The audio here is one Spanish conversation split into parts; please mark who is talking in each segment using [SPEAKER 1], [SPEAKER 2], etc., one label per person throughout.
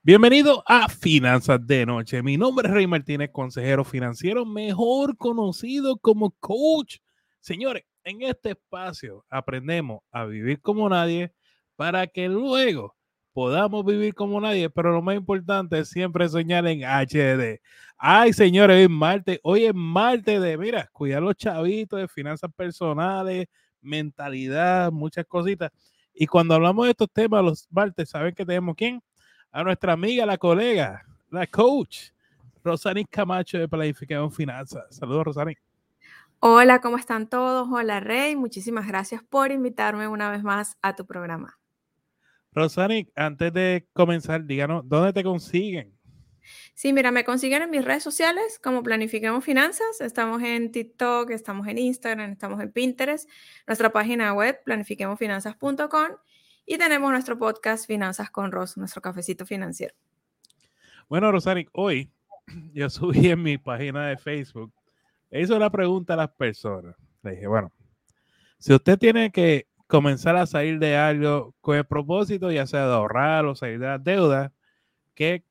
[SPEAKER 1] Bienvenido a Finanzas de Noche. Mi nombre es Rey Martínez, consejero financiero, mejor conocido como coach. Señores, en este espacio aprendemos a vivir como nadie para que luego podamos vivir como nadie, pero lo más importante es siempre soñar en HD. Ay, señores, hoy es martes, hoy es martes de, mira, cuidar los chavitos de finanzas personales, mentalidad, muchas cositas. Y cuando hablamos de estos temas, los martes, ¿saben que tenemos quién? A nuestra amiga, la colega, la coach, Rosani Camacho de Planificación Finanzas. Saludos, Rosani.
[SPEAKER 2] Hola, ¿cómo están todos? Hola, Rey. Muchísimas gracias por invitarme una vez más a tu programa.
[SPEAKER 1] Rosani, antes de comenzar, díganos, ¿dónde te consiguen?
[SPEAKER 2] Sí, mira, me consiguen en mis redes sociales como Planifiquemos Finanzas. Estamos en TikTok, estamos en Instagram, estamos en Pinterest. Nuestra página web, planifiquemosfinanzas.com y tenemos nuestro podcast Finanzas con Ros, nuestro cafecito financiero.
[SPEAKER 1] Bueno, Rosani, hoy yo subí en mi página de Facebook, le hice una pregunta a las personas. Le dije, bueno, si usted tiene que comenzar a salir de algo con el propósito, ya sea de ahorrar o salir de las deudas, ¿qué,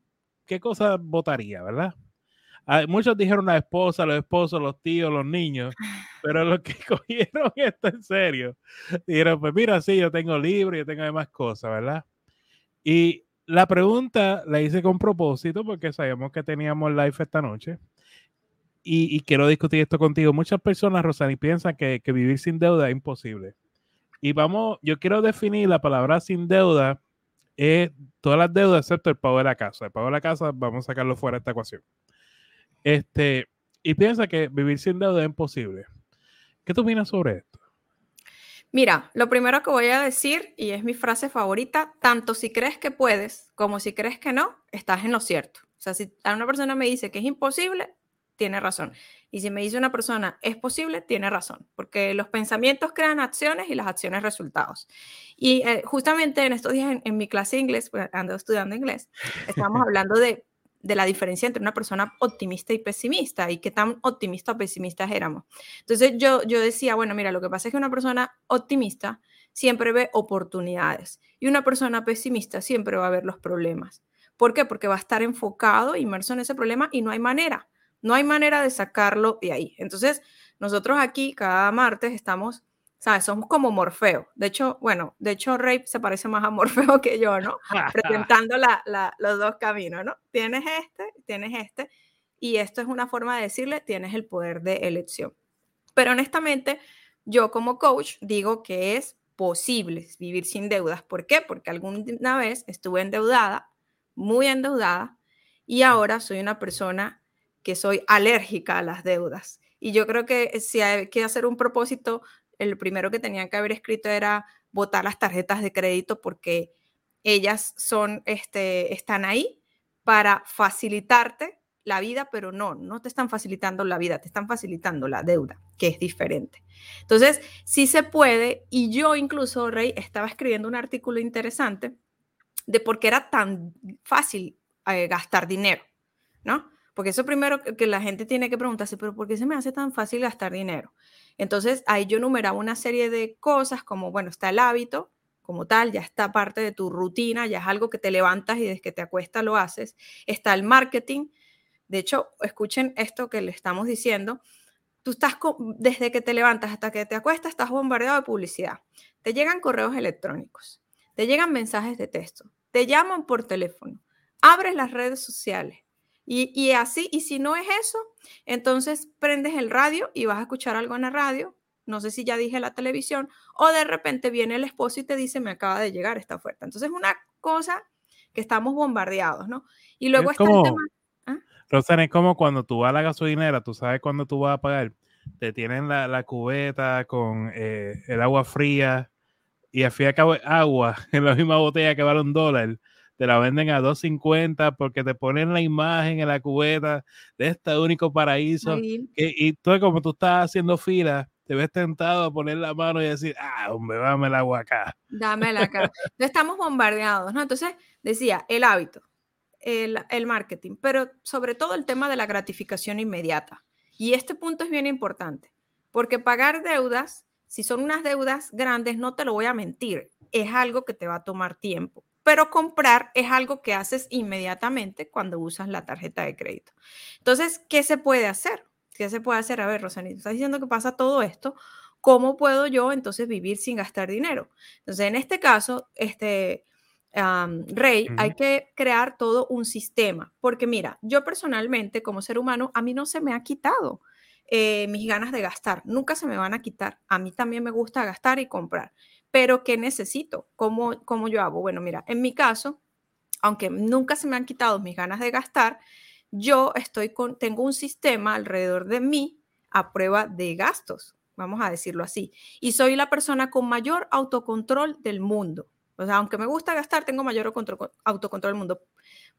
[SPEAKER 1] qué cosa votaría, verdad? Ah, muchos dijeron la esposa, los esposos, los tíos, los niños, pero los que cogieron esto en serio, dijeron, pues mira, sí, yo tengo libro, yo tengo demás cosas, ¿verdad? Y la pregunta la hice con propósito porque sabemos que teníamos live esta noche. Y, quiero discutir esto contigo. Muchas personas, Rosani, piensan que, que vivir sin deuda es imposible. Y vamos, yo quiero definir la palabra sin deuda es todas las deudas excepto el pago de la casa. El pago de la casa, vamos a sacarlo fuera de esta ecuación. Este, y piensa que vivir sin deuda es imposible. ¿Qué tú opinas sobre esto?
[SPEAKER 2] Mira, lo primero que voy a decir, y es mi frase favorita, tanto si crees que puedes como si crees que no, estás en lo cierto. O sea, si a una persona me dice que es imposible, tiene razón. Y si me dice una persona es posible, tiene razón, porque los pensamientos crean acciones y las acciones resultados. Y eh, justamente en estos días en, mi clase de inglés, pues, ando estudiando inglés, estábamos hablando de de la diferencia entre una persona optimista y pesimista y qué tan optimista o pesimistas éramos. Entonces yo, yo decía, bueno, mira, lo que pasa es que una persona optimista siempre ve oportunidades y una persona pesimista siempre va a ver los problemas. ¿Por qué? Porque va a estar enfocado, inmerso en ese problema y no hay manera, no hay manera de sacarlo de ahí. Entonces, nosotros aquí cada martes estamos ¿sabes? Somos como Morfeo. De hecho, bueno, de hecho Rey se parece más a Morfeo que yo, ¿no? Presentando los dos caminos, ¿no? Tienes este, tienes este, y esto es una forma de decirle, tienes el poder de elección. Pero honestamente, yo como coach digo que es posible vivir sin deudas. ¿Por qué? Porque alguna vez estuve endeudada, muy endeudada, y ahora soy una persona que soy alérgica a las deudas. Y yo creo que si hay que hacer un propósito el primero que tenían que haber escrito era votar las tarjetas de crédito porque ellas son, este, están ahí para facilitarte la vida, pero no, no te están facilitando la vida, te están facilitando la deuda, que es diferente. Entonces, sí se puede, y yo incluso, Rey, estaba escribiendo un artículo interesante de por qué era tan fácil eh, gastar dinero, ¿no? Porque eso primero que la gente tiene que preguntarse, pero ¿por qué se me hace tan fácil gastar dinero? Entonces ahí yo numeraba una serie de cosas como, bueno, está el hábito como tal, ya está parte de tu rutina, ya es algo que te levantas y desde que te acuestas lo haces. Está el marketing. De hecho, escuchen esto que le estamos diciendo. Tú estás desde que te levantas hasta que te acuestas, estás bombardeado de publicidad. Te llegan correos electrónicos, te llegan mensajes de texto, te llaman por teléfono, abres las redes sociales, y, así, y si no es eso, entonces prendes el radio y vas a escuchar algo en la radio, no sé si ya dije la televisión, o de repente viene el esposo y te dice, me acaba de llegar esta oferta. Entonces es una cosa que estamos bombardeados, ¿no? Y luego está el tema...
[SPEAKER 1] ¿ah? es como cuando tú vas a la gasolinera, tú sabes cuando tú vas a pagar, te tienen la, cubeta con eh, el agua fría y al fin y al cabo agua en la misma botella que vale un dólar te la venden a 2.50 porque te ponen la imagen en la cubeta de este único paraíso. y tú, como tú estás haciendo fila, te ves tentado a poner la mano y decir, ah, hombre, dame el agua acá.
[SPEAKER 2] Dámela acá. estamos bombardeados, ¿no? Entonces, decía, el hábito, el, el marketing, pero sobre todo el tema de la gratificación inmediata. Y este punto es bien importante, porque pagar deudas, si son unas deudas grandes, no te lo voy a mentir, es algo que te va a tomar tiempo pero comprar es algo que haces inmediatamente cuando usas la tarjeta de crédito. Entonces, ¿qué se puede hacer? ¿Qué se puede hacer? A ver, Rosanita, estás diciendo que pasa todo esto. ¿Cómo puedo yo entonces vivir sin gastar dinero? Entonces, en este caso, este, Rey, hay que crear todo un sistema, porque mira, yo personalmente como ser humano, a mí no se me ha quitado eh, mis ganas de gastar, nunca se me van a quitar. A mí también me gusta gastar y comprar, pero ¿qué necesito? ¿Cómo, cómo yo hago? Bueno, mira, en mi caso, aunque nunca se me han quitado mis ganas de gastar, yo estoy con, tengo un sistema alrededor de mí a prueba de gastos, vamos a decirlo así, y soy la persona con mayor autocontrol del mundo. O sea, aunque me gusta gastar, tengo mayor autocontrol del mundo.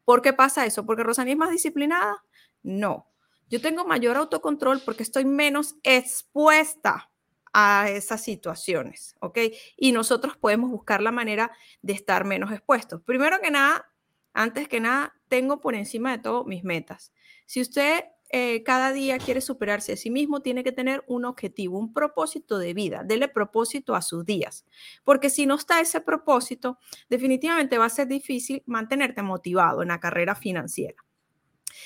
[SPEAKER 2] ¿Por qué pasa eso? ¿Porque Rosanía es más disciplinada? No. Yo tengo mayor autocontrol porque estoy menos expuesta a esas situaciones, ¿ok? Y nosotros podemos buscar la manera de estar menos expuestos. Primero que nada, antes que nada, tengo por encima de todo mis metas. Si usted eh, cada día quiere superarse a sí mismo, tiene que tener un objetivo, un propósito de vida. Dele propósito a sus días, porque si no está ese propósito, definitivamente va a ser difícil mantenerte motivado en la carrera financiera.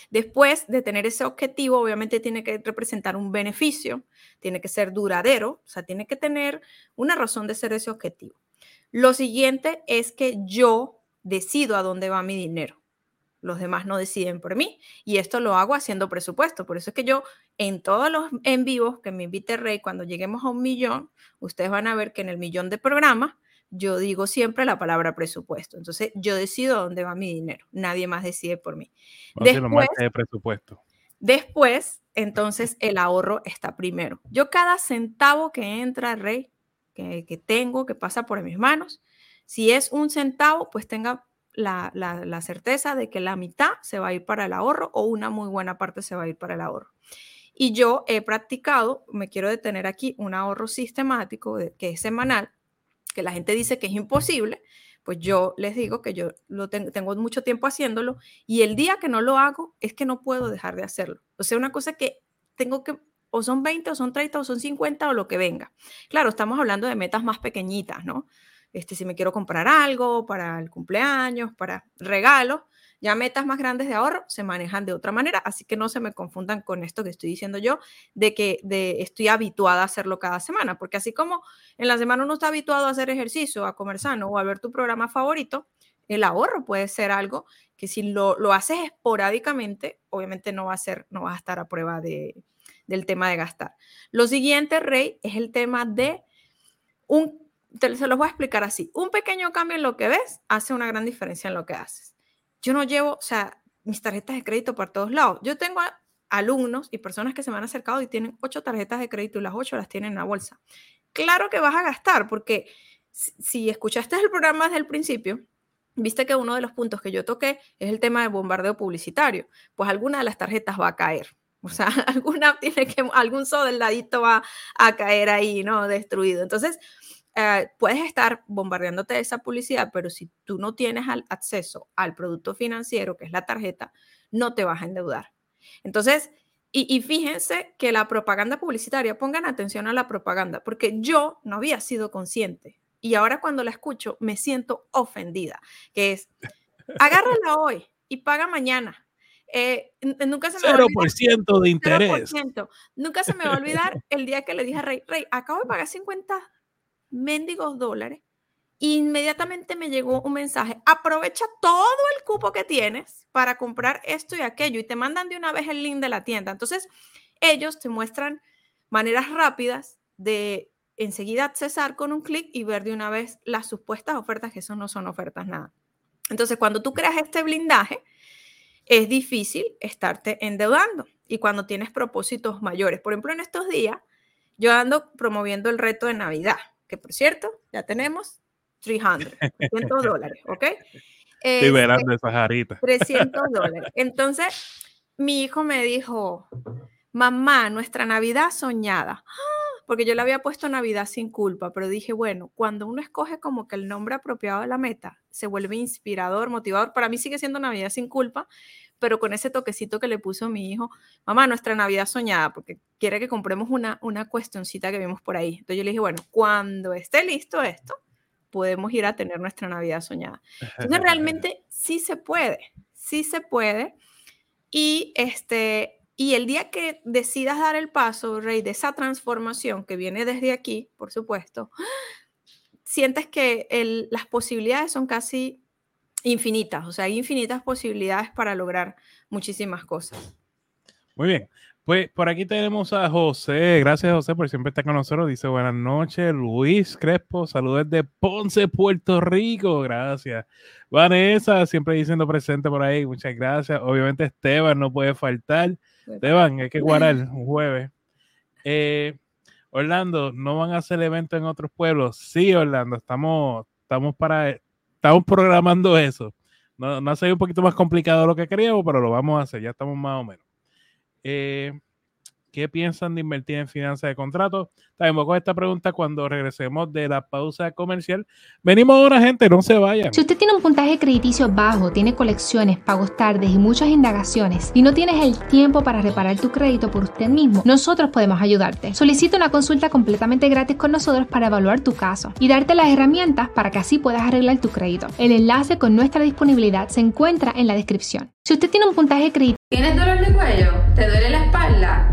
[SPEAKER 2] Después de tener ese objetivo, obviamente tiene que representar un beneficio, tiene que ser duradero, o sea, tiene que tener una razón de ser ese objetivo. Lo siguiente es que yo decido a dónde va mi dinero los demás no deciden por mí. Y esto lo hago haciendo presupuesto. Por eso es que yo en todos los en vivos que me invite Rey, cuando lleguemos a un millón, ustedes van a ver que en el millón de programas yo digo siempre la palabra presupuesto. Entonces yo decido dónde va mi dinero. Nadie más decide por mí.
[SPEAKER 1] después, de presupuesto.
[SPEAKER 2] Después, entonces el ahorro está primero. Yo cada centavo que entra, Rey, que, que tengo, que pasa por mis manos, si es un centavo, pues tenga la, certeza de que la mitad se va a ir para el ahorro o una muy buena parte se va a ir para el ahorro. Y yo he practicado, me quiero detener aquí, un ahorro sistemático que es semanal, que la gente dice que es imposible, pues yo les digo que yo lo tengo mucho tiempo haciéndolo y el día que no lo hago es que no puedo dejar de hacerlo. O sea, una cosa que tengo que, o son 20 o son 30 o son 50 o lo que venga. Claro, estamos hablando de metas más pequeñitas, ¿no? este, si me quiero comprar algo para el cumpleaños, para regalos, ya metas más grandes de ahorro se manejan de otra manera, así que no se me confundan con esto que estoy diciendo yo, de que de, estoy habituada a hacerlo cada semana, porque así como en la semana uno está habituado a hacer ejercicio, a comer sano o a ver tu programa favorito, el ahorro puede ser algo que si lo, lo haces esporádicamente, obviamente no va a ser, no vas a estar a prueba de, del tema de gastar. Lo siguiente, Rey, es el tema de un se los voy a explicar así. Un pequeño cambio en lo que ves hace una gran diferencia en lo que haces. Yo no llevo, o sea, mis tarjetas de crédito por todos lados. Yo tengo alumnos y personas que se me han acercado y tienen ocho tarjetas de crédito y las ocho las tienen en la bolsa. Claro que vas a gastar porque si escuchaste el programa desde el principio, viste que uno de los puntos que yo toqué es el tema de bombardeo publicitario. Pues alguna de las tarjetas va a caer. O sea, alguna tiene que, algún soldadito va a caer ahí, ¿no? Destruido. Entonces, eh, puedes estar bombardeándote de esa publicidad, pero si tú no tienes acceso al producto financiero, que es la tarjeta, no te vas a endeudar. Entonces, y, fíjense que la propaganda publicitaria, pongan atención a la propaganda, porque yo no había sido consciente y ahora cuando la escucho me siento ofendida, que es, agárrala hoy y paga mañana. Eh, nunca se me
[SPEAKER 1] 0% de interés.
[SPEAKER 2] Nunca se me va a olvidar el día que le dije a Rey, Rey, acabo de pagar 50 mendigos dólares, inmediatamente me llegó un mensaje, aprovecha todo el cupo que tienes para comprar esto y aquello y te mandan de una vez el link de la tienda. Entonces, ellos te muestran maneras rápidas de enseguida accesar con un clic y ver de una vez las supuestas ofertas, que eso no son ofertas nada. Entonces, cuando tú creas este blindaje, es difícil estarte endeudando y cuando tienes propósitos mayores. Por ejemplo, en estos días, yo ando promoviendo el reto de Navidad que por cierto, ya tenemos 300, 300 dólares, ¿ok?
[SPEAKER 1] Estoy verando.
[SPEAKER 2] 300 dólares. Entonces, mi hijo me dijo, mamá, nuestra Navidad soñada. Porque yo le había puesto Navidad sin culpa, pero dije, bueno, cuando uno escoge como que el nombre apropiado de la meta, se vuelve inspirador, motivador. Para mí sigue siendo Navidad sin culpa, pero con ese toquecito que le puso mi hijo, mamá, nuestra Navidad soñada, porque quiere que compremos una, una cuestioncita que vimos por ahí. Entonces yo le dije, bueno, cuando esté listo esto, podemos ir a tener nuestra Navidad soñada. Entonces, realmente sí se puede, sí se puede. Y, este, y el día que decidas dar el paso, Rey, de esa transformación que viene desde aquí, por supuesto, sientes que las posibilidades son casi infinitas, o sea, hay infinitas posibilidades para lograr muchísimas cosas.
[SPEAKER 1] Muy bien. Pues por aquí tenemos a José. Gracias, José, por siempre estar con nosotros. Dice buenas noches. Luis Crespo, saludos de Ponce, Puerto Rico. Gracias. Vanessa, siempre diciendo presente por ahí. Muchas gracias. Obviamente, Esteban no puede faltar. Esteban, hay que guardar un jueves. Eh, Orlando, ¿no van a hacer evento en otros pueblos? Sí, Orlando, estamos, estamos para, estamos programando eso. No, ha sido un poquito más complicado de lo que queríamos, pero lo vamos a hacer, ya estamos más o menos. Eh, ¿Qué piensan de invertir en finanzas de contrato? También con esta pregunta cuando regresemos de la pausa comercial. Venimos ahora, gente, no se vayan.
[SPEAKER 3] Si usted tiene un puntaje crediticio bajo, tiene colecciones, pagos tardes y muchas indagaciones y no tienes el tiempo para reparar tu crédito por usted mismo, nosotros podemos ayudarte. Solicita una consulta completamente gratis con nosotros para evaluar tu caso y darte las herramientas para que así puedas arreglar tu crédito. El enlace con nuestra disponibilidad se encuentra en la descripción. Si usted tiene un puntaje crediticio,
[SPEAKER 4] ¿Tienes dolor de cuello? ¿Te duele la espalda?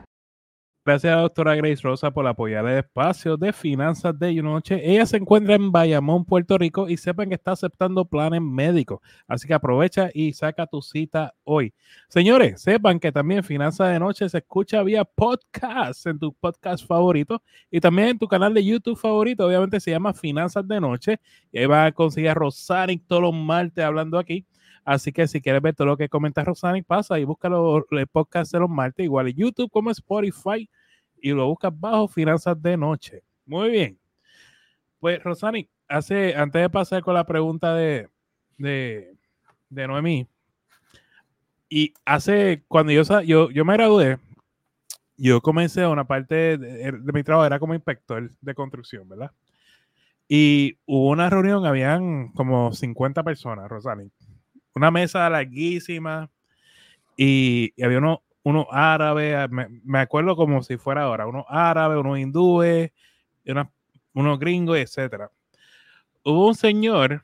[SPEAKER 1] Gracias a doctora Grace Rosa por apoyar el espacio de finanzas de Noche. Ella se encuentra en Bayamón, Puerto Rico y sepan que está aceptando planes médicos. Así que aprovecha y saca tu cita hoy. Señores, sepan que también Finanzas de Noche se escucha vía podcast en tu podcast favorito y también en tu canal de YouTube favorito. Obviamente se llama Finanzas de Noche y ahí a conseguir a Rosanic todos los martes hablando aquí. Así que si quieres ver todo lo que comenta Rosanic, pasa y busca los, podcast de los martes, igual en YouTube como Spotify, y lo buscas bajo Finanzas de Noche. Muy bien. Pues Rosanic, hace, antes de pasar con la pregunta de, de, de Noemí, y hace, cuando yo, yo, yo me gradué, yo comencé una parte de, de, mi trabajo, era como inspector de construcción, ¿verdad? Y hubo una reunión, habían como 50 personas, Rosanic una mesa larguísima y, había uno, uno árabe, ah, me, acuerdo como si fuera ahora, unos árabes, unos hindúes, unos gringos, etcétera. Hubo un señor,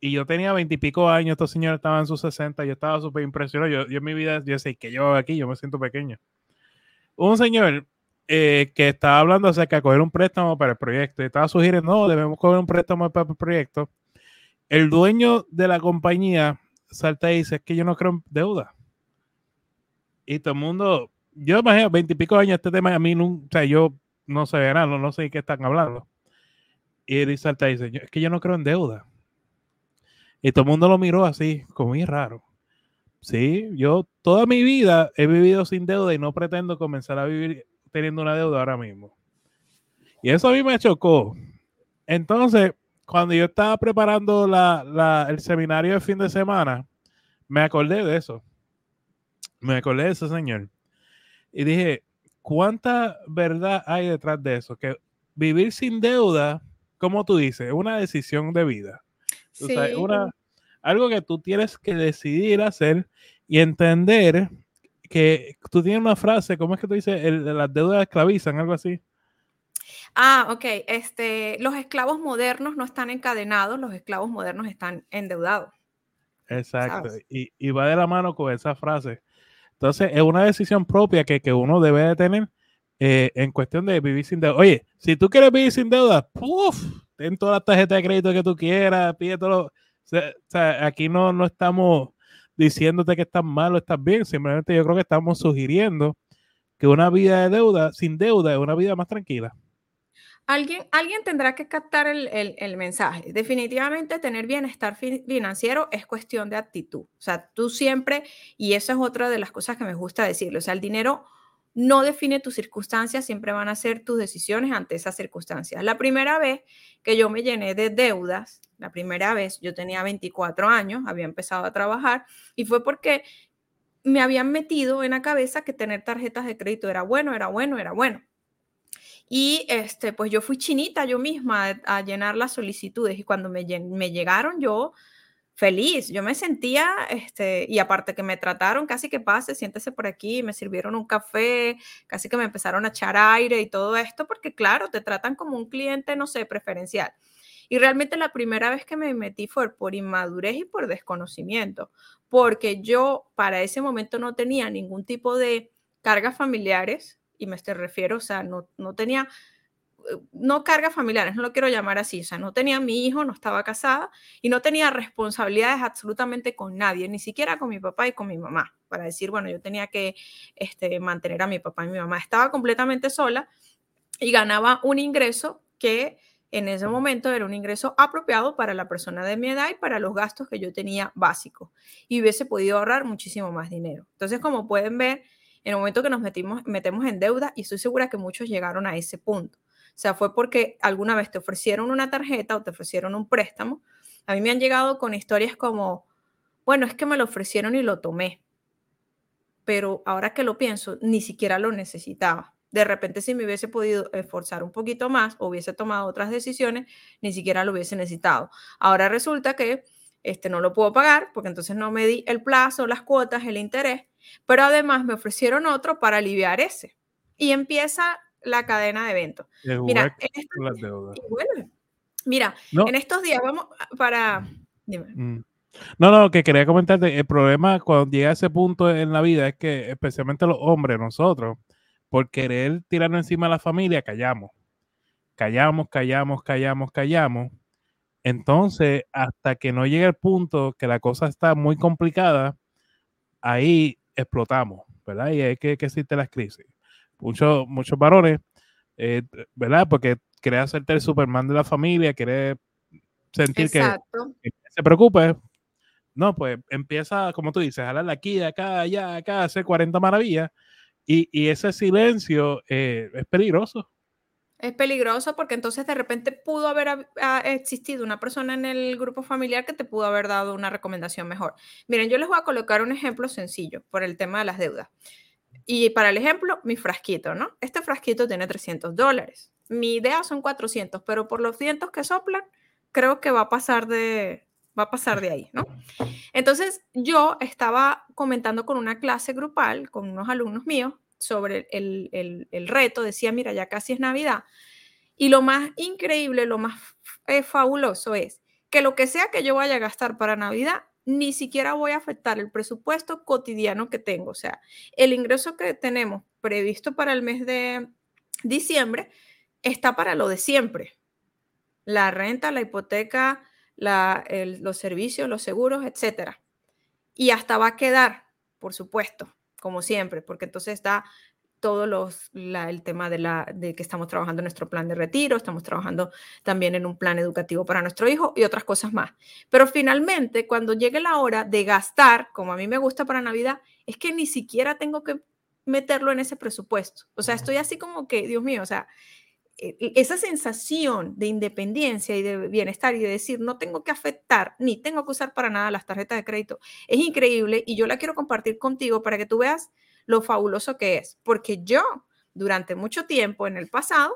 [SPEAKER 1] y yo tenía veintipico años, estos señores estaban en sus sesenta, yo estaba súper impresionado, yo, en mi vida, yo sé que yo aquí, yo me siento pequeño. Un señor eh, que estaba hablando acerca de coger un préstamo para el proyecto, y estaba sugiriendo, no, debemos coger un préstamo para el proyecto, el dueño de la compañía salta y dice, es que yo no creo en deuda. Y todo el mundo, yo imagino, veintipico años este tema, a mí nunca, o sea, yo no sé nada, no, no sé de qué están hablando. Y él salta y dice, es que yo no creo en deuda. Y todo el mundo lo miró así, como muy raro. Sí, yo toda mi vida he vivido sin deuda y no pretendo comenzar a vivir teniendo una deuda ahora mismo. Y eso a mí me chocó. Entonces, cuando yo estaba preparando el seminario de fin de semana, me acordé de eso. Me acordé de ese señor. Y dije, ¿cuánta verdad hay detrás de eso? Que vivir sin deuda, como tú dices, es una decisión de vida. Sí. una, algo que tú tienes que decidir hacer y entender que tú tienes una frase, ¿cómo es que tú dices? las deudas esclavizan, algo así.
[SPEAKER 2] Ah, ok. Este, los esclavos modernos no están encadenados, los esclavos modernos están endeudados.
[SPEAKER 1] Exacto. Y, va de la mano con esa frase. Entonces, es una decisión propia que, uno debe de tener eh, en cuestión de vivir sin deuda. Oye, si tú quieres vivir sin deuda, ¡puf! ten todas las tarjetas de crédito que tú quieras, pide todo. O sea, aquí no, no estamos diciéndote que estás mal o estás bien, simplemente yo creo que estamos sugiriendo que una vida de deuda, sin deuda, es una vida más tranquila.
[SPEAKER 2] Alguien, alguien tendrá que captar el, mensaje. Definitivamente tener bienestar financiero es cuestión de actitud. O sea, tú siempre, y eso es otra de las cosas que me gusta decirlo, o sea, el dinero no define tus circunstancias, siempre van a ser tus decisiones ante esas circunstancias. La primera vez que yo me llené de deudas, la primera vez yo tenía 24 años, había empezado a trabajar y fue porque me habían metido en la cabeza que tener tarjetas de crédito era bueno, era bueno, era bueno. Y este, pues yo fui chinita yo misma a, llenar las solicitudes y cuando me, me llegaron yo feliz, yo me sentía, este, y aparte que me trataron casi que pase, siéntese por aquí, me sirvieron un café, casi que me empezaron a echar aire y todo esto, porque claro, te tratan como un cliente, no sé, preferencial. Y realmente la primera vez que me metí fue por inmadurez y por desconocimiento, porque yo para ese momento no tenía ningún tipo de cargas familiares, y me estoy refiero, o sea, no, no tenía, eh, no cargas familiares, no lo quiero llamar así, o sea, no tenía mi hijo, no estaba casada y no tenía responsabilidades absolutamente con nadie, ni siquiera con mi papá y con mi mamá, para decir, bueno, yo tenía que este, mantener a mi papá y mi mamá. Estaba completamente sola y ganaba un ingreso que en ese momento era un ingreso apropiado para la persona de mi edad y para los gastos que yo tenía básicos y hubiese podido ahorrar muchísimo más dinero. Entonces, como pueden ver, en el momento que nos metimos, metemos en deuda, y estoy segura que muchos llegaron a ese punto. O sea, fue porque alguna vez te ofrecieron una tarjeta o te ofrecieron un préstamo. A mí me han llegado con historias como, bueno, es que me lo ofrecieron y lo tomé, pero ahora que lo pienso, ni siquiera lo necesitaba. De repente, si me hubiese podido esforzar un poquito más o hubiese tomado otras decisiones, ni siquiera lo hubiese necesitado. Ahora resulta que este, no lo puedo pagar porque entonces no me di el plazo, las cuotas, el interés, pero además me ofrecieron otro para aliviar ese. Y empieza la cadena de eventos. Mira, en mira en estos días vamos para...
[SPEAKER 1] Mm. No, no, que quería comentarte, el problema cuando llega a ese punto en la vida es que especialmente los hombres, nosotros, por querer tirarnos encima a la familia, callamos. Callamos, callamos, callamos, callamos. Entonces, hasta que no llegue el punto que la cosa está muy complicada, ahí explotamos, ¿verdad? Y es que, que existe la crisis. Muchos, muchos varones, eh, ¿verdad? Porque quiere hacerte el Superman de la familia, quiere sentir que, se preocupe. No, pues empieza, como tú dices, a hablar aquí, acá, allá, acá, hacer 40 maravillas y, ese silencio eh, es peligroso.
[SPEAKER 2] Es peligroso porque entonces de repente pudo haber existido una persona en el grupo familiar que te pudo haber dado una recomendación mejor. Miren, yo les voy a colocar un ejemplo sencillo por el tema de las deudas. Y para el ejemplo, mi frasquito, ¿no? Este frasquito tiene 300 dólares. Mi idea son 400, pero por los vientos que soplan, creo que va a pasar de, va a pasar de ahí, ¿no? Entonces, yo estaba comentando con una clase grupal, con unos alumnos míos, sobre el, reto, decía, mira, ya casi es Navidad. Y lo más increíble, lo más eh, fabuloso es que lo que sea que yo vaya a gastar para Navidad, ni siquiera voy a afectar el presupuesto cotidiano que tengo. O sea, el ingreso que tenemos previsto para el mes de diciembre está para lo de siempre. La renta, la hipoteca, los servicios, los seguros, etcétera. Y hasta va a quedar, por supuesto, como siempre, porque entonces está todo los, el tema de, la, de que estamos trabajando en nuestro plan de retiro, estamos trabajando también en un plan educativo para nuestro hijo y otras cosas más. Pero finalmente, cuando llegue la hora de gastar, como a mí me gusta para Navidad, es que ni siquiera tengo que meterlo en ese presupuesto. O sea, estoy así como que, Dios mío, o sea, esa sensación de independencia y de bienestar y de decir no tengo que afectar ni tengo que usar para nada las tarjetas de crédito es increíble y yo la quiero compartir contigo para que tú veas lo fabuloso que es, porque yo durante mucho tiempo en el pasado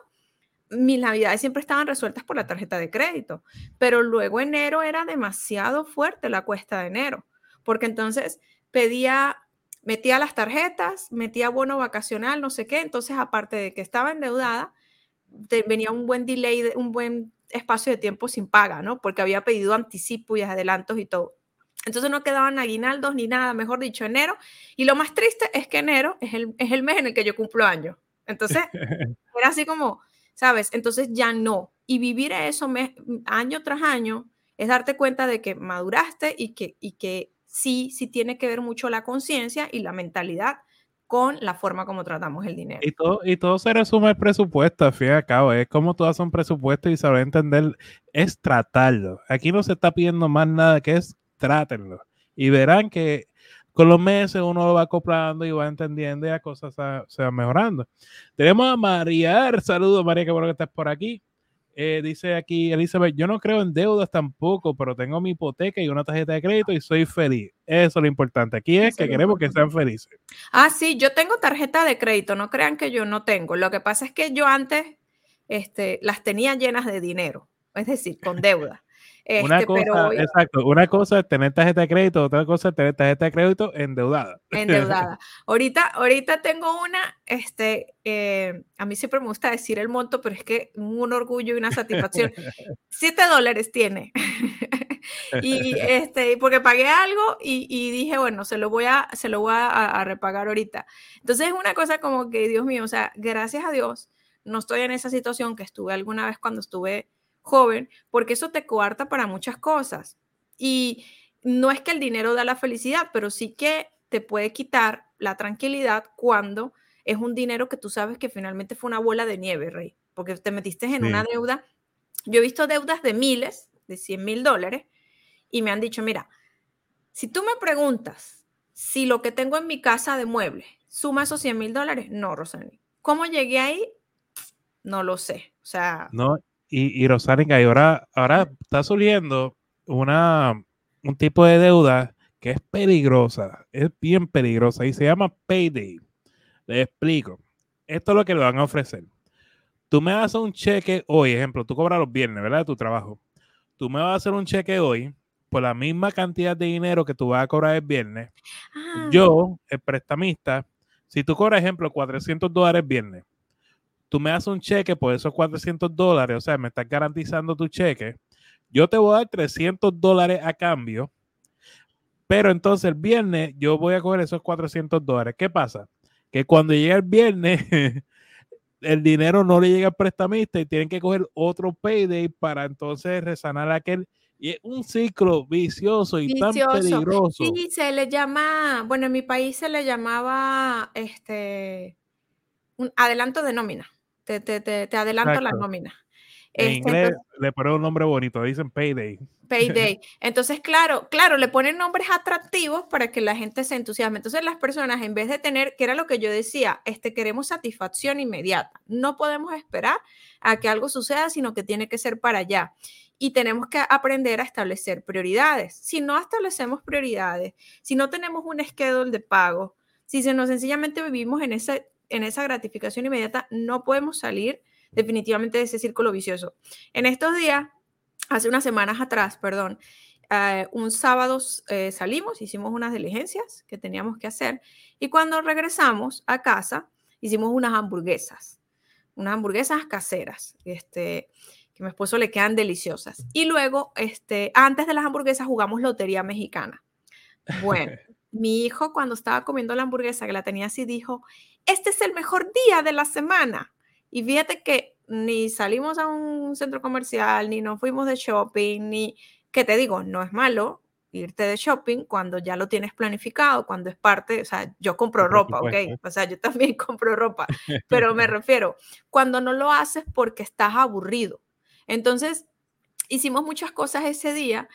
[SPEAKER 2] mis navidades siempre estaban resueltas por la tarjeta de crédito, pero luego enero era demasiado fuerte la cuesta de enero, porque entonces pedía metía las tarjetas, metía bono vacacional, no sé qué, entonces aparte de que estaba endeudada, venía un buen delay, un buen espacio de tiempo sin paga, ¿no? Porque había pedido anticipo y adelantos y todo. Entonces no quedaban aguinaldos ni nada, mejor dicho, enero. Y lo más triste es que enero es el, es el mes en el que yo cumplo años. Entonces, era así como, ¿sabes? Entonces ya no. Y vivir eso mes, año tras año es darte cuenta de que maduraste y que, y que sí, sí tiene que ver mucho la conciencia y la mentalidad con la forma como tratamos el dinero.
[SPEAKER 1] Y todo, y todo se resume al presupuesto, al fin y al cabo, es como tú haces un presupuesto y saber entender, es tratarlo. Aquí no se está pidiendo más nada que es trátenlo. Y verán que con los meses uno lo va acoplando y va entendiendo y las cosas se, van mejorando. Tenemos a María, saludos María, qué bueno que estás por aquí. Eh, dice aquí Elizabeth, yo no creo en deudas tampoco, pero tengo mi hipoteca y una tarjeta de crédito y soy feliz. Eso es lo importante. Aquí es que queremos que sean felices.
[SPEAKER 2] Ah, sí, yo tengo tarjeta de crédito, no crean que yo no tengo. Lo que pasa es que yo antes este, las tenía llenas de dinero, es decir, con deuda.
[SPEAKER 1] Una
[SPEAKER 2] Este, pero
[SPEAKER 1] cosa,
[SPEAKER 2] hoy-
[SPEAKER 1] exacto, una cosa es tener tarjeta de crédito, otra cosa es tener tarjeta de crédito endeudada.
[SPEAKER 2] endeudada. ahorita, ahorita tengo una, este, eh, a mí siempre me gusta decir el monto, pero es que un orgullo y una satisfacción. Siete dólares tiene. y este, porque pagué algo y, y dije, bueno, se lo voy a, se lo voy a, a repagar ahorita. Entonces es una cosa como que, Dios mío, o sea, gracias a Dios, no estoy en esa situación que estuve alguna vez cuando estuve joven, porque eso te coarta para muchas cosas. Y no es que el dinero da la felicidad, pero sí que te puede quitar la tranquilidad cuando es un dinero que tú sabes que finalmente fue una bola de nieve, Rey, porque te metiste en una deuda. Yo he visto deudas de miles, de 100 mil dólares, y me han dicho, mira, si tú me preguntas si lo que tengo en mi casa de muebles suma esos 100 mil dólares, no, Rosani. ¿Cómo llegué ahí? No lo sé. O sea,
[SPEAKER 1] ¿no? Y, y y ahora, ahora está surgiendo una, un tipo de deuda que es peligrosa, es bien peligrosa y se llama payday. Le explico. Esto es lo que le van a ofrecer. Tú me das un cheque hoy, ejemplo, tú cobras los viernes, ¿verdad? De tu trabajo. Tú me vas a hacer un cheque hoy por la misma cantidad de dinero que tú vas a cobrar el viernes.
[SPEAKER 2] ah,
[SPEAKER 1] Yo, el prestamista, si tú cobras, ejemplo, 400 dólares viernes, tú me das un cheque por esos 400 dólares, o sea, me estás garantizando tu cheque, yo te voy a dar 300 dólares a cambio, pero entonces el viernes yo voy a coger esos 400 dólares. ¿Qué pasa? Que cuando llega el viernes, el dinero no le llega al prestamista y tienen que coger otro payday para entonces resanar aquel. Y es un ciclo vicioso y tan peligroso.
[SPEAKER 2] Sí, se le llama, bueno, en mi país se le llamaba este un adelanto de nómina. Te, te, te, te adelanto la
[SPEAKER 1] Exacto.
[SPEAKER 2] nómina.
[SPEAKER 1] En
[SPEAKER 2] Este,
[SPEAKER 1] inglés
[SPEAKER 2] entonces,
[SPEAKER 1] le ponen un nombre bonito, dicen payday.
[SPEAKER 2] payday. Entonces, claro, claro, le ponen nombres atractivos para que la gente se entusiasme. Entonces, las personas, en vez de tener, que era lo que yo decía, este, queremos satisfacción inmediata. No podemos esperar a que algo suceda, sino que tiene que ser para allá. Y tenemos que aprender a establecer prioridades. Si no establecemos prioridades, si no tenemos un schedule de pago, si se nos sencillamente vivimos en, ese, en esa gratificación inmediata, no podemos salir definitivamente de ese círculo vicioso. En estos días, hace unas semanas atrás, perdón, eh, un sábado eh, salimos, hicimos unas diligencias que teníamos que hacer y cuando regresamos a casa hicimos unas hamburguesas, unas hamburguesas caseras, este, que a mi esposo le quedan deliciosas. Y luego, este, antes de las hamburguesas jugamos lotería mexicana. Bueno, mi hijo cuando estaba comiendo la hamburguesa que la tenía así dijo, este es el mejor día de la semana. Y fíjate que ni salimos a un centro comercial, ni nos fuimos de shopping, ni, que te digo, no es malo irte de shopping cuando ya lo tienes planificado, cuando es parte, o sea, yo compro
[SPEAKER 1] Por
[SPEAKER 2] ropa, ¿ok? O sea, yo también compro ropa, pero me refiero, cuando no lo haces porque estás aburrido. Entonces, hicimos muchas cosas ese día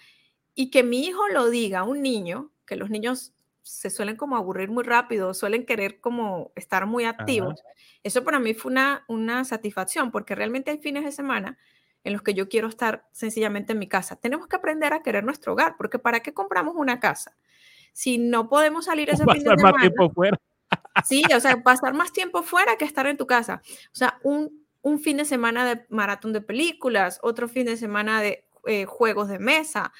[SPEAKER 2] y que mi hijo lo diga, un niño, que los niños se suelen como aburrir muy rápido, suelen querer como estar muy activos. Eso para mí fue una, una satisfacción porque realmente hay fines de semana en los que yo quiero estar sencillamente en mi casa. Tenemos que aprender a querer nuestro hogar, porque ¿para qué compramos una casa? Si no podemos salir ese fin de
[SPEAKER 1] Pasar más
[SPEAKER 2] semana,
[SPEAKER 1] tiempo fuera.
[SPEAKER 2] sí, o sea, pasar más tiempo fuera que estar en tu casa. O sea, un, un fin de semana de maratón de películas, otro fin de semana de eh, juegos de mesa,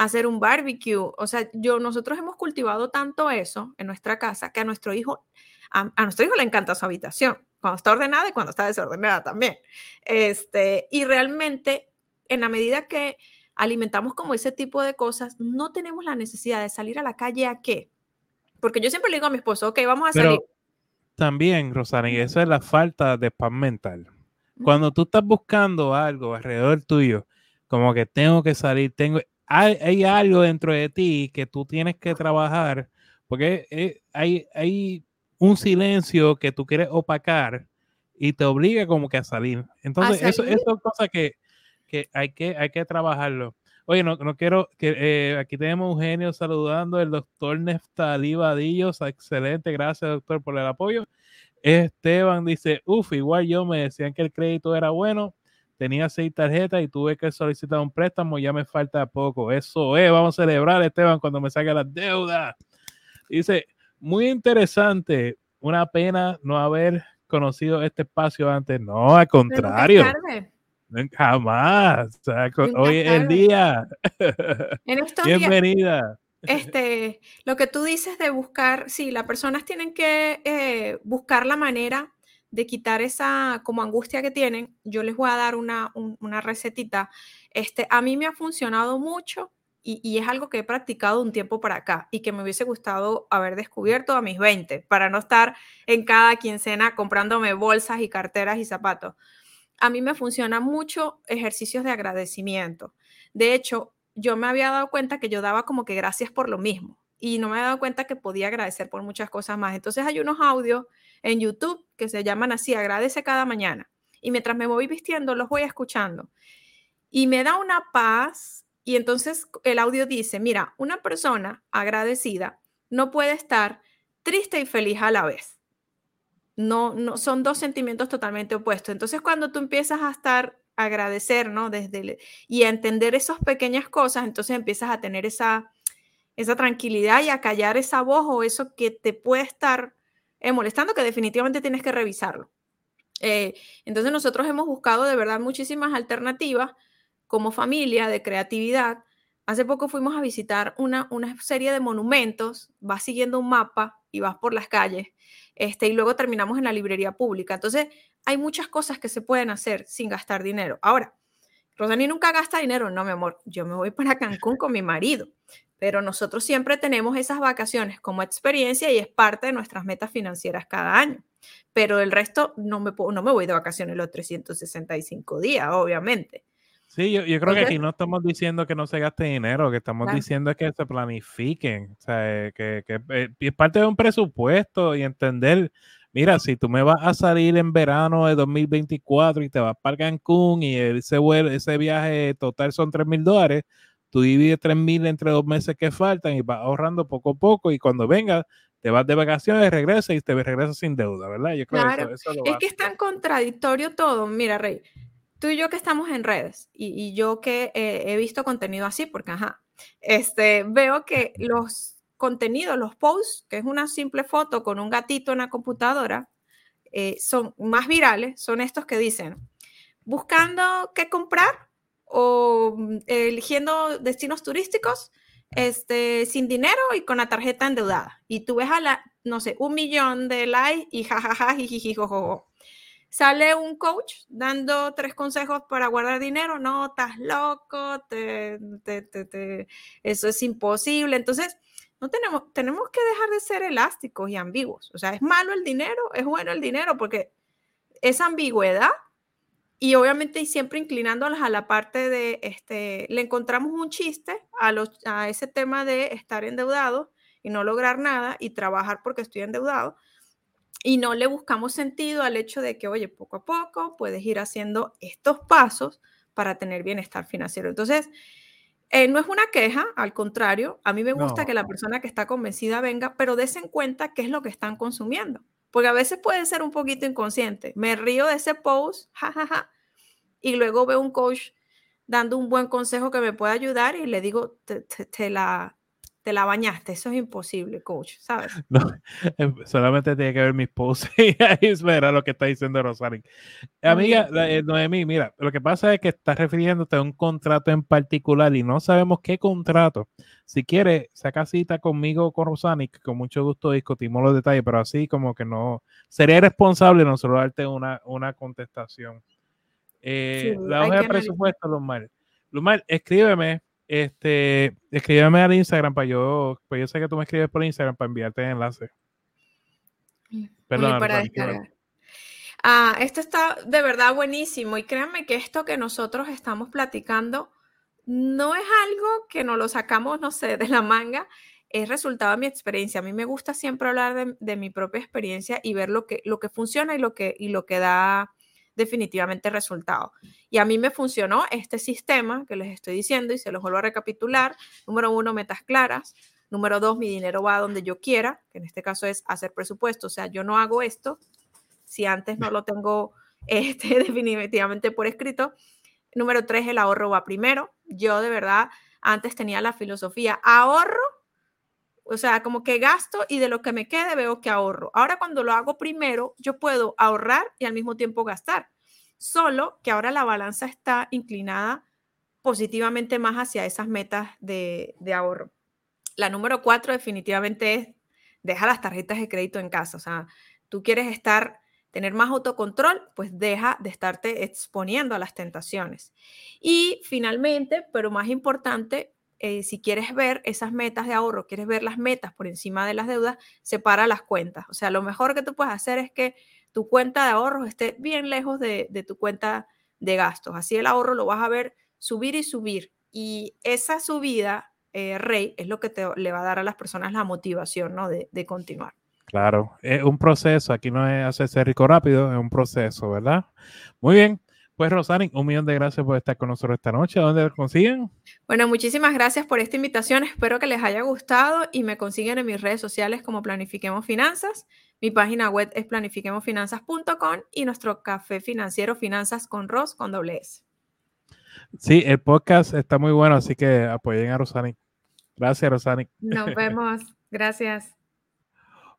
[SPEAKER 2] hacer un barbecue. O sea, yo, nosotros hemos cultivado tanto eso en nuestra casa que a nuestro hijo, a, a nuestro hijo le encanta su habitación, cuando está ordenada y cuando está desordenada también. Este, y realmente, en la medida que alimentamos como ese tipo de cosas, no tenemos la necesidad de salir a la calle a qué. Porque yo siempre le digo a mi esposo, ok, vamos a salir.
[SPEAKER 1] También, Rosana, y eso es la falta de paz mental. Cuando tú estás buscando algo alrededor tuyo, como que tengo que salir, tengo, hay, hay algo dentro de ti que tú tienes que trabajar, porque eh, hay, hay un silencio que tú quieres opacar y te obliga como que a salir. Entonces, eso,
[SPEAKER 2] salir.
[SPEAKER 1] eso es cosa que, que, hay que hay que trabajarlo. Oye, no, no quiero que eh, aquí tenemos a Eugenio saludando, el doctor Neftalí Vadillos, excelente, gracias doctor por el apoyo. Esteban dice, uff, igual yo me decían que el crédito era bueno, tenía seis tarjetas y tuve que solicitar un préstamo, ya me falta poco. Eso es, vamos a celebrar Esteban cuando me saque las deudas. Dice, muy interesante, una pena no haber conocido este espacio antes. No, al contrario. Jamás. hoy en día.
[SPEAKER 2] En
[SPEAKER 1] Bienvenida.
[SPEAKER 2] este, lo que tú dices de buscar, sí, las personas tienen que eh, buscar la manera de quitar esa como angustia que tienen. Yo les voy a dar una, una recetita. Este, a mí me ha funcionado mucho y, es algo que he practicado un tiempo para acá y que me hubiese gustado haber descubierto a mis 20 para no estar en cada quincena comprándome bolsas y carteras y zapatos. A mí me funciona mucho ejercicios de agradecimiento. De hecho, yo me había dado cuenta que yo daba como que gracias por lo mismo y no me había dado cuenta que podía agradecer por muchas cosas más. Entonces hay unos audios en YouTube que se llaman así, agradece cada mañana. Y mientras me voy vistiendo, los voy escuchando. Y me da una paz y entonces el audio dice, mira, una persona agradecida no puede estar triste y feliz a la vez. No, no, son dos sentimientos totalmente opuestos. Entonces, cuando tú empiezas a estar agradecer, ¿no? Desde y a entender esas pequeñas cosas, entonces empiezas a tener esa, esa tranquilidad y a callar esa voz o eso que te puede estar eh, molestando, que definitivamente tienes que revisarlo. Eh, entonces, nosotros hemos buscado de verdad muchísimas alternativas como familia de creatividad, hace poco fuimos a visitar una, una serie de monumentos, vas siguiendo un mapa y vas por las calles, este, y luego terminamos en la librería pública. Entonces, hay muchas cosas que se pueden hacer sin gastar dinero. Ahora, Rosani nunca gasta dinero, no, mi amor, yo me voy para Cancún con mi marido, pero nosotros siempre tenemos esas vacaciones como experiencia y es parte de nuestras metas financieras cada año. Pero el resto no me, no me voy de vacaciones los 365 días, obviamente.
[SPEAKER 1] Sí, yo, creo que aquí no estamos diciendo que no se gaste dinero, que estamos diciendo que se planifiquen, o sea, eh, que, que, eh, es parte de un presupuesto y entender, mira, si tú me vas a salir en verano de 2024 y te vas para Cancún y ese, ese viaje total son 3 mil dólares, tú divides 3 mil entre dos meses que faltan y vas ahorrando poco a poco y cuando vengas te vas de vacaciones, regresas y te regresas sin deuda, ¿verdad?
[SPEAKER 2] Yo creo que eso, es que es tan contradictorio todo. Mira, Rey, tú y yo que estamos en redes y, yo que eh, he visto contenido así, porque ajá, este, veo que los contenidos, los posts, que es una simple foto con un gatito en la computadora, eh, son más virales, son estos que dicen, buscando qué comprar o mm, eligiendo destinos turísticos este, sin dinero y con la tarjeta endeudada. Y tú ves a la, no sé, un millón de likes y jajaja, jijijijojo sale un coach dando tres consejos para guardar dinero, no, estás loco, eso es imposible. Entonces, no tenemos, tenemos que dejar de ser elásticos y ambiguos. O sea, es malo el dinero, es bueno el dinero, porque esa ambigüedad y obviamente siempre inclinándolas a la parte de, este, le encontramos un chiste a, los, a ese tema de estar endeudado y no lograr nada y trabajar porque estoy endeudado y no le buscamos sentido al hecho de que, oye, poco a poco puedes ir haciendo estos pasos para tener bienestar financiero. Entonces, eh, no es una queja, al contrario, a mí me gusta que la persona que está convencida venga, pero des en cuenta qué es lo que están consumiendo, porque a veces puede ser un poquito inconsciente. Me río de ese post, jajaja, y luego veo un coach dando un buen consejo que me puede ayudar y le digo, te la, te la bañaste, eso es imposible, coach, ¿sabes?
[SPEAKER 1] No, em, solamente tiene que ver mis posts y ahí espera lo que está diciendo Rosario. Amiga, eh, Noemí, mira, lo que pasa es que estás refiriéndote a un contrato en particular y no sabemos qué contrato. Si quieres, saca cita conmigo con Rosanic, con mucho gusto discutimos los detalles, pero así como que no, sería irresponsable nosotros darte una, una contestación. Eh, la hoja de presupuesto, Lumar. Lumar, escríbeme este, escríbeme al Instagram para yo, pues yo sé que tú me escribes por Instagram para enviarte el enlace.
[SPEAKER 2] Perdón. Ah, esto está de verdad buenísimo y créanme que esto que nosotros estamos platicando no es algo que nos lo sacamos, no sé, de la manga, es resultado de mi experiencia. A mí me gusta siempre hablar de, de mi propia experiencia y ver lo que, lo que funciona y lo que, y lo que da definitivamente resultado. Y a mí me funcionó este sistema que les estoy diciendo y se los vuelvo a recapitular. Número uno, metas claras. Número dos, mi dinero va a donde yo quiera, que en este caso es hacer presupuesto. O sea, yo no hago esto si antes no lo tengo este, definitivamente por escrito. Número tres, el ahorro va primero. Yo de verdad antes tenía la filosofía ahorro o sea, como que gasto y de lo que me quede veo que ahorro. Ahora cuando lo hago primero, yo puedo ahorrar y al mismo tiempo gastar. Solo que ahora la balanza está inclinada positivamente más hacia esas metas de, de ahorro. La número cuatro definitivamente es deja las tarjetas de crédito en casa. O sea, tú quieres estar, tener más autocontrol, pues deja de estarte exponiendo a las tentaciones. Y finalmente, pero más importante, eh, si quieres ver esas metas de ahorro, quieres ver las metas por encima de las deudas, separa las cuentas. O sea, lo mejor que tú puedes hacer es que tu cuenta de ahorros esté bien lejos de, tu cuenta de gastos. Así el ahorro lo vas a ver subir y subir. Y esa subida, eh, Rey, es lo que te, le va a dar a las personas la motivación ¿no? de, de continuar.
[SPEAKER 1] Claro, es un proceso. Aquí no es hacerse rico rápido, es un proceso, ¿verdad? Muy bien. Pues Rosani, un millón de gracias por estar con nosotros esta noche. ¿Dónde lo consiguen?
[SPEAKER 2] Bueno, muchísimas gracias por esta invitación. Espero que les haya gustado y me consiguen en mis redes sociales como Planifiquemos Finanzas. Mi página web es planifiquemosfinanzas.com y nuestro café financiero Finanzas con Ros con doble S.
[SPEAKER 1] Sí, el podcast está muy bueno, así que apoyen a Rosani. Gracias, Rosani.
[SPEAKER 2] Nos vemos. Gracias.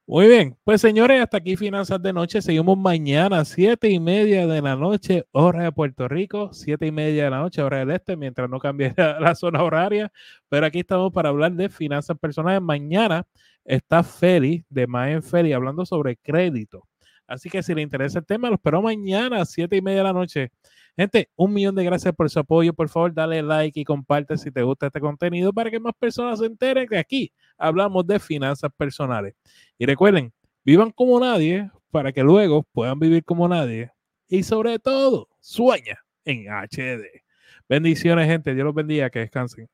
[SPEAKER 1] Muy bien, pues señores, hasta aquí Finanzas de Noche. Seguimos mañana, siete y media de la noche, hora de Puerto Rico, siete y media de la noche, hora del este, mientras no cambie la, zona horaria. Pero aquí estamos para hablar de finanzas personales. Mañana está Feli, de Mayen Feli, hablando sobre crédito. Así que si le interesa el tema, lo espero mañana, siete y media de la noche. Gente, un millón de gracias por su apoyo. Por favor, dale like y comparte si te gusta este contenido para que más personas se enteren que aquí hablamos de finanzas personales. Y recuerden, vivan como nadie para que luego puedan vivir como nadie. Y sobre todo, sueña en HD. Bendiciones, gente. Dios los bendiga. Que descansen.